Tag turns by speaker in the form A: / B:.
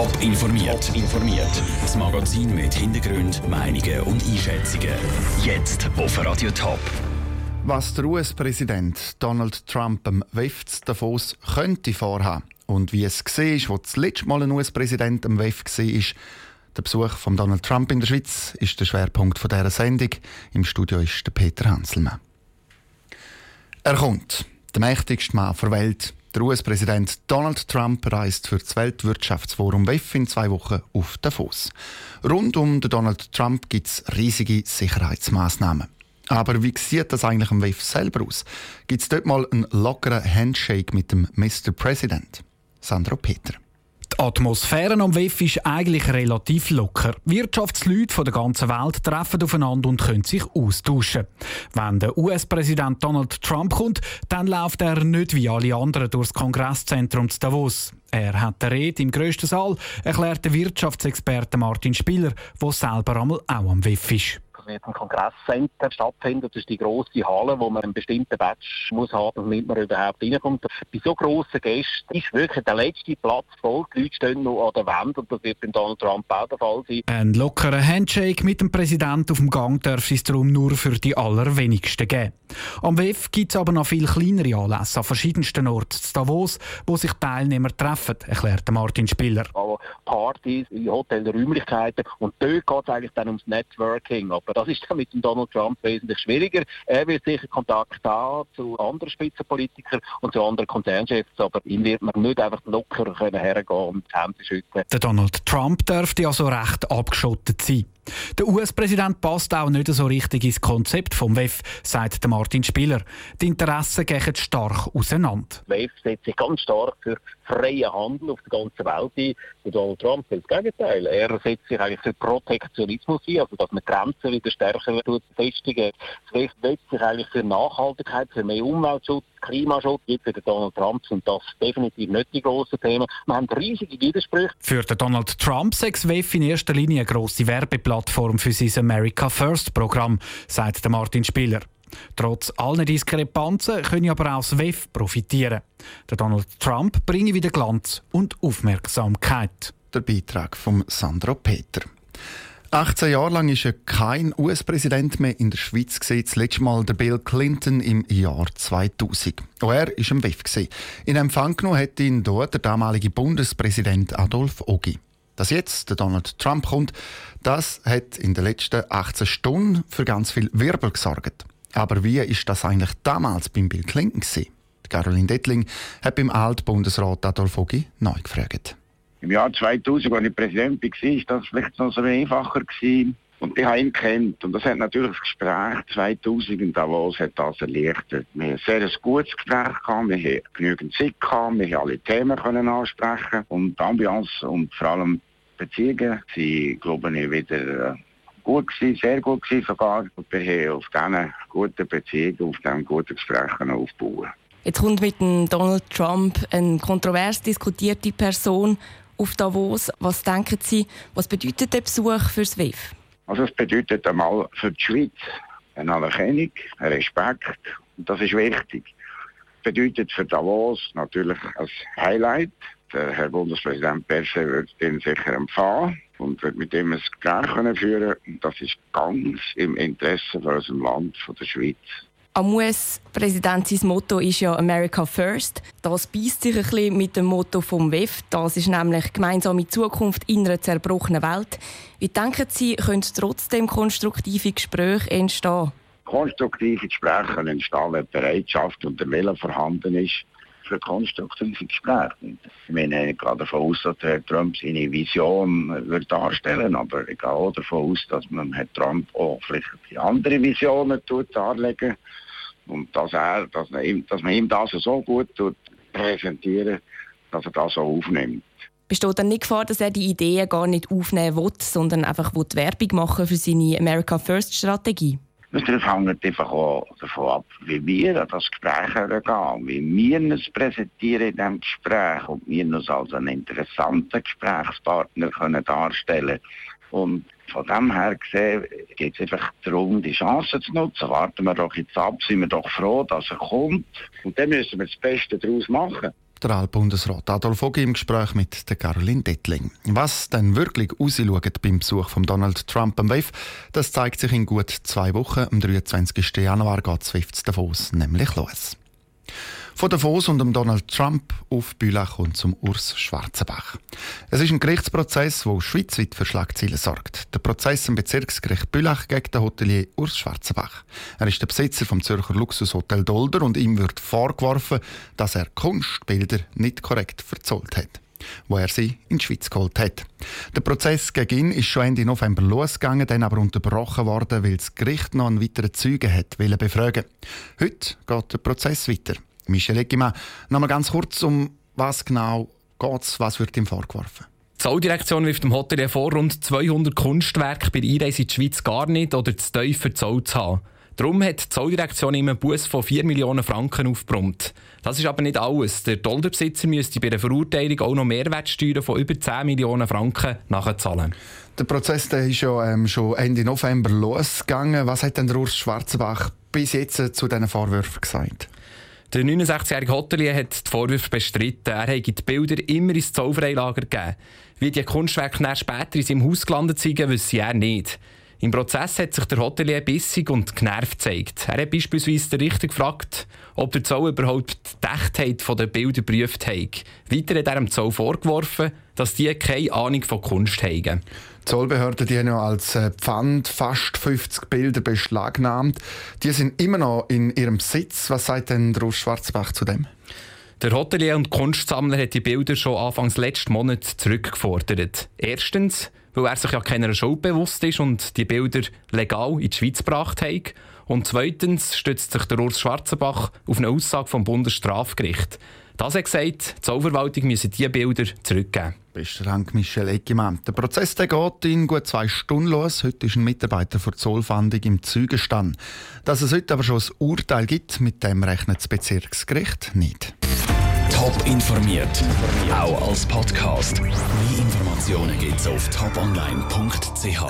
A: Top informiert. informiert. Das Magazin mit Hintergrund, Meinungen und Einschätzungen. Jetzt auf Radio Top.
B: Was der US-Präsident Donald Trump am WEF Davos könnte vorhaben und wie es ist, wo das letzte Mal ein US-Präsident am WEF war, der Besuch von Donald Trump in der Schweiz ist der Schwerpunkt dieser Sendung. Im Studio ist der Peter Hanselmann. Er kommt, der mächtigste Mann der Welt, der US-Präsident Donald Trump reist für das Weltwirtschaftsforum WEF in zwei Wochen auf Davos. Rund um Donald Trump gibt es riesige Sicherheitsmaßnahmen. Aber wie sieht das eigentlich am WEF selber aus? Gibt es dort mal einen lockeren Handshake mit dem Mr. President? Sandro Peter.
C: Atmosphäre am WEF ist eigentlich relativ locker. Wirtschaftsleute von der ganzen Welt treffen aufeinander und können sich austauschen. Wenn der US-Präsident Donald Trump kommt, dann läuft er nicht wie alle anderen durchs Kongresszentrum zu Davos. Er hat die Rede im grössten Saal, erklärt der Wirtschaftsexperte Martin Spieler, der selber einmal auch am WEF ist
D: wird ein Kongresscenter stattfinden. Das ist die grosse Halle, wo man einen bestimmten Badge muss haben, damit man überhaupt reinkommt. Bei so grossen Gästen ist wirklich der letzte Platz voll. Die Leute stehen noch an der Wand und das wird beim Donald Trump auch der Fall sein.
C: Ein lockerer Handshake mit dem Präsidenten auf dem Gang darf es darum nur für die allerwenigsten geben. Am WEF gibt es aber noch viel kleinere Anlässe an verschiedensten Orten zu Davos, wo sich Teilnehmer treffen, erklärt Martin Spieler.
D: Partys, in Hotelräumlichkeiten und dort geht es eigentlich dann ums Networking. Aber das ist mit dem Donald Trump wesentlich schwieriger. Er wird sicher Kontakt haben zu anderen Spitzenpolitikern und zu anderen Konzernchefs, aber ihm wird man nicht einfach locker hergehen und die Hände schütteln.
C: Der Donald Trump dürfte also recht abgeschottet sein. Der US-Präsident passt auch nicht so richtig ins Konzept vom WEF, sagt Martin Spieler. Die Interessen gehen stark auseinander.
D: WEF setzt sich ganz stark für freien Handel auf der ganzen Welt ein. Donald Trump will das Gegenteil. Er setzt sich eigentlich für Protektionismus ein, also dass man Grenzen wieder stärker festigen. Das WEF setzt sich eigentlich für Nachhaltigkeit, für mehr Umweltschutz, Klimaschutz. Jetzt für Donald Trump sind das definitiv nicht die grossen Themen. Wir haben riesige Widersprüche.
C: Für Donald Trump sechs WEF in erster Linie eine grosse Werbeplattform für sein America First Programm, sagt Martin Spieler. Trotz aller Diskrepanzen können aber auch das WEF profitieren. Der Donald Trump bringe wieder Glanz und Aufmerksamkeit.
B: Der Beitrag von Sandro Peter. 18 Jahre lang war kein US-Präsident mehr in der Schweiz. Das letzte Mal der Bill Clinton im Jahr 2000. Auch er war im WEF. In Empfang genommen hat ihn dort der damalige Bundespräsident Adolf Ogi. Dass jetzt der Donald Trump kommt, das hat in den letzten 18 Stunden für ganz viel Wirbel gesorgt. Aber wie ist das eigentlich damals beim Bill Clinton? Caroline Dettling hat beim Altbundesrat Adolf Ogi neu gefragt.
E: Im Jahr 2000, als ich Präsident war, war das vielleicht noch so einfacher. Gewesen. Und ich habe ihn kennt. Und das hat natürlich das Gespräch 2000 in Davos hat das erleichtert. Wir haben ein sehr gutes Gespräch gehabt, wir haben genügend Zeit gehabt, wir haben alle Themen können ansprechen und die Ambiance und vor allem Beziehungen sind, glaube ich, wieder äh, gut gewesen, sehr gut gewesen sogar. Und wir haben auf diesen guten Beziehungen, auf diesem guten Gespräch aufbauen.
F: Jetzt kommt mit Donald Trump eine kontrovers diskutierte Person auf Davos. Was denken Sie, was bedeutet der Besuch für das WEF?
E: Also es bedeutet einmal für die Schweiz eine Anerkennung, ein Respekt und das ist wichtig. Es bedeutet für Davos natürlich ein Highlight. Der Herr Bundespräsident Perse wird den sicher empfangen und wird mit ihm ein Gespräch führen können. Das ist ganz im Interesse von unserem Land, von der Schweiz.
F: Am US-Präsident sein Motto ist ja America First. Das beißt sich ein bisschen mit dem Motto vom WEF. Das ist nämlich gemeinsame Zukunft in einer zerbrochenen Welt. Wie denken Sie, können trotzdem konstruktive Gespräche entstehen?
E: Konstruktive Gespräche können entstehen, wenn Bereitschaft und der Wille vorhanden ist für konstruktive Gespräche. Ich meine gerade davon aus, dass Herr Trump seine Vision wird darstellen aber ich gehe auch davon aus, dass man Herr Trump auch vielleicht andere Visionen darlegen und dass, er, dass, man ihm, dass man ihm das so gut präsentieren, dass er das so aufnimmt.
F: Besteht dann nicht Gefahr, dass er die Ideen gar nicht aufnehmen will, sondern einfach Werbung machen für seine America First Strategie?
E: Das hängt einfach auch davon ab, wie wir an das Gespräch herangehen, wie wir es präsentieren in diesem Gespräch und wir uns als einen interessanten Gesprächspartner können darstellen Und von dem her gesehen geht es einfach darum, die Chance zu nutzen. Warten wir doch jetzt ab, sind wir doch froh, dass er kommt. Und dann müssen wir das Beste daraus machen.
B: Der Altbundesrat Adolf Ogi im Gespräch mit der Caroline Dettling. Was denn wirklich rausschaut beim Besuch von Donald Trump am WEF, das zeigt sich in gut zwei Wochen. Am 23. Januar geht das WEF Davos nämlich los. Von Davos und um Donald Trump auf Bülach und zum Urs Schwarzenbach. Es ist ein Gerichtsprozess, der schweizweit für Schlagzeilen sorgt. Der Prozess im Bezirksgericht Bülach gegen den Hotelier Urs Schwarzenbach. Er ist der Besitzer vom Zürcher Luxushotel Dolder und ihm wird vorgeworfen, dass er Kunstbilder nicht korrekt verzollt hat wo er sie in die Schweiz geholt hat. Der Prozess gegen ihn ist schon Ende November losgegangen, dann aber unterbrochen worden, weil das Gericht noch einen weiteren Zeugen hat befragen Heute geht der Prozess weiter. Michel Eggimann, noch mal ganz kurz, um was genau geht es, was wird ihm vorgeworfen?
G: Die Zolldirektion wirft dem Hotelier vor, rund 200 Kunstwerke bei der Einreise in die Schweiz gar nicht oder zu tief verzollt zu haben. Darum hat die Zolldirektion ihm einen Bus von 4 Millionen Franken aufgebrummt. Das ist aber nicht alles. Der Dolderbesitzer müsste bei der Verurteilung auch noch Mehrwertsteuern von über 10 Millionen Franken nachzahlen.
B: Der Prozess der ist ja ähm, schon Ende November losgegangen. Was hat denn der Urs Schwarzenbach bis jetzt zu diesen Vorwürfen gesagt?
G: Der 69-jährige Hotelier hat die Vorwürfe bestritten. Er habe die Bilder immer ins Zollfreilager gegeben. Wie die Kunstwerke später in seinem Haus gelandet sind, wüsste er nicht. Im Prozess hat sich der Hotelier bissig und genervt gezeigt. Er hat beispielsweise den Richter gefragt, ob der Zoll überhaupt die Echtheit der Bilder geprüft hat. Weiter hat er dem Zoll vorgeworfen, dass die keine Ahnung von Kunst haben.
B: Die Zollbehörden die haben ja als äh, Pfand fast 50 Bilder beschlagnahmt. Die sind immer noch in ihrem Besitz. Was sagt denn Rus Schwarzbach zu dem?
G: Der Hotelier und Kunstsammler hat die Bilder schon Anfangs letzten Monat zurückgefordert. Erstens, weil er sich ja keiner Schuld bewusst ist und die Bilder legal in die Schweiz gebracht hat. Und zweitens stützt sich der Urs Schwarzenbach auf eine Aussage vom Bundesstrafgericht. Das hat gesagt, die Zollverwaltung müsse diese Bilder zurückgeben.
B: Besten Dank, Michel Eggimann. Der Prozess der geht in gut zwei Stunden los. Heute ist ein Mitarbeiter die Zollfahndung im Zeugenstand. Dass es heute aber schon ein Urteil gibt, mit dem rechnet das Bezirksgericht nicht.
A: Top informiert, auch als Podcast. Mehr Informationen gibt es auf toponline.ch.